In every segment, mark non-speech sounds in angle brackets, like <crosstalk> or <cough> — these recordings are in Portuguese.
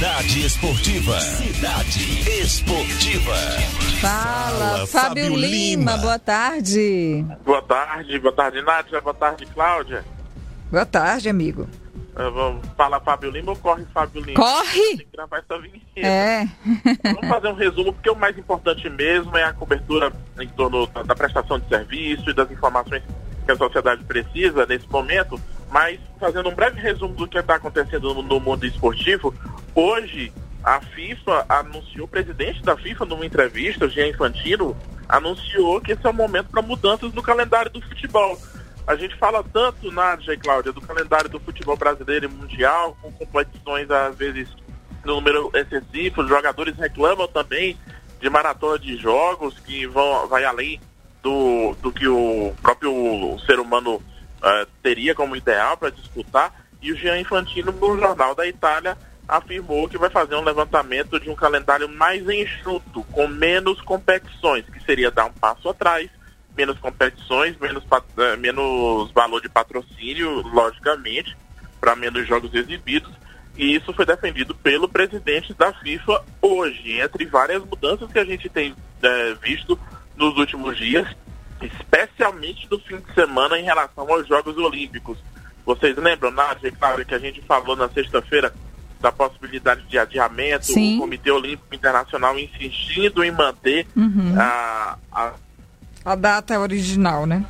Cidade Esportiva. Cidade Esportiva. Fala, Fala Fábio, Fábio Lima. Lima. Boa tarde. Boa tarde, boa tarde, Nádia. Boa tarde, Cláudia. Boa tarde, amigo. Vamos falar Fábio Lima ou corre Fábio Lima? Corre! Tem que gravar essa vinheta. É. Vamos fazer um resumo, porque o mais importante mesmo é a cobertura em torno da prestação de serviço e das informações que a sociedade precisa nesse momento. Mas, fazendo um breve resumo do que está acontecendo no, no mundo esportivo, hoje a FIFA anunciou, o presidente da FIFA, numa entrevista, o Jean Infantino, anunciou que esse é o momento para mudanças no calendário do futebol. A gente fala tanto, Nádia e Cláudia, do calendário do futebol brasileiro e mundial, com competições às vezes no número excessivo, os jogadores reclamam também de maratona de jogos que vão vai além do, do que o próprio ser humano uh, teria como ideal para disputar. E o Jean Infantino, no Jornal da Itália, afirmou que vai fazer um levantamento de um calendário mais enxuto, com menos competições, que seria dar um passo atrás menos competições, menos, eh, menos valor de patrocínio, logicamente, para menos jogos exibidos. E isso foi defendido pelo presidente da FIFA hoje, entre várias mudanças que a gente tem é, visto nos últimos dias, especialmente no fim de semana em relação aos Jogos Olímpicos. Vocês lembram, Nádia, claro, que a gente falou na sexta-feira da possibilidade de adiamento, Sim. o Comitê Olímpico Internacional insistindo em manter uhum. a, a a data é original, né?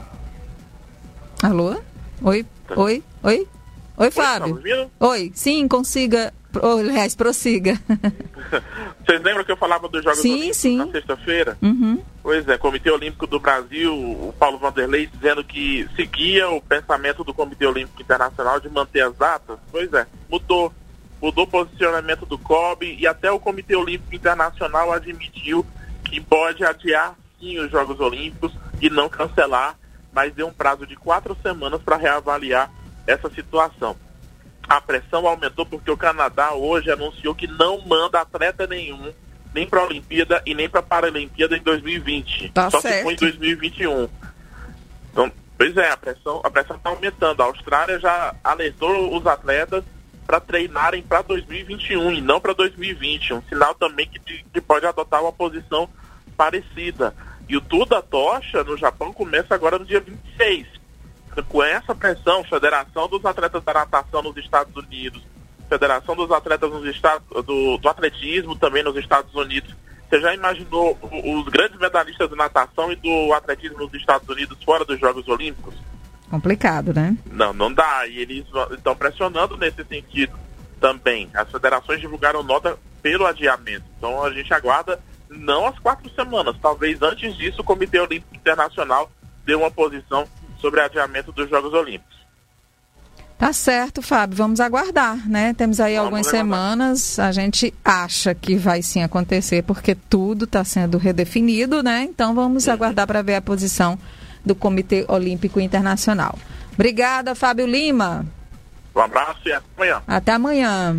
Alô? Oi? Tá. Oi? Oi? Oi, Fábio? Oi, Oi, sim, consiga. Aliás, prossiga. <laughs> Vocês lembram que eu falava dos Jogos sim, Olímpicos sim. na sexta-feira? Uhum. Pois é, Comitê Olímpico do Brasil, o Paulo Vanderlei dizendo que seguia o pensamento do Comitê Olímpico Internacional de manter as datas. Pois é, mudou. Mudou o posicionamento do COB e até o Comitê Olímpico Internacional admitiu que pode adiar sim os Jogos Olímpicos e não cancelar, mas deu um prazo de quatro semanas para reavaliar essa situação. A pressão aumentou porque o Canadá hoje anunciou que não manda atleta nenhum, nem para a Olimpíada e nem para a Paralimpíada em 2020. Tá Só certo. se for em 2021. Então, pois é, a pressão a pressão está aumentando. A Austrália já alertou os atletas para treinarem para 2021 e não para 2020. Um sinal também que, que pode adotar uma posição parecida. E o Tour da Tocha no Japão começa agora no dia 26. Com essa pressão, Federação dos Atletas da Natação nos Estados Unidos, Federação dos Atletas nos Estados, do, do Atletismo também nos Estados Unidos. Você já imaginou os grandes medalhistas de natação e do atletismo nos Estados Unidos fora dos Jogos Olímpicos? Complicado, né? Não, não dá. E eles estão pressionando nesse sentido também. As federações divulgaram nota pelo adiamento. Então a gente aguarda não as quatro semanas. Talvez antes disso o Comitê Olímpico Internacional dê uma posição sobre adiamento dos Jogos Olímpicos. Tá certo, Fábio. Vamos aguardar, né? Temos aí Vamos algumas aguardar. semanas. A gente acha que vai sim acontecer, porque tudo está sendo redefinido, né? Então vamos Uhum. aguardar para ver a posição do Comitê Olímpico Internacional. Obrigada, Fábio Lima. Um abraço e até amanhã. Até amanhã.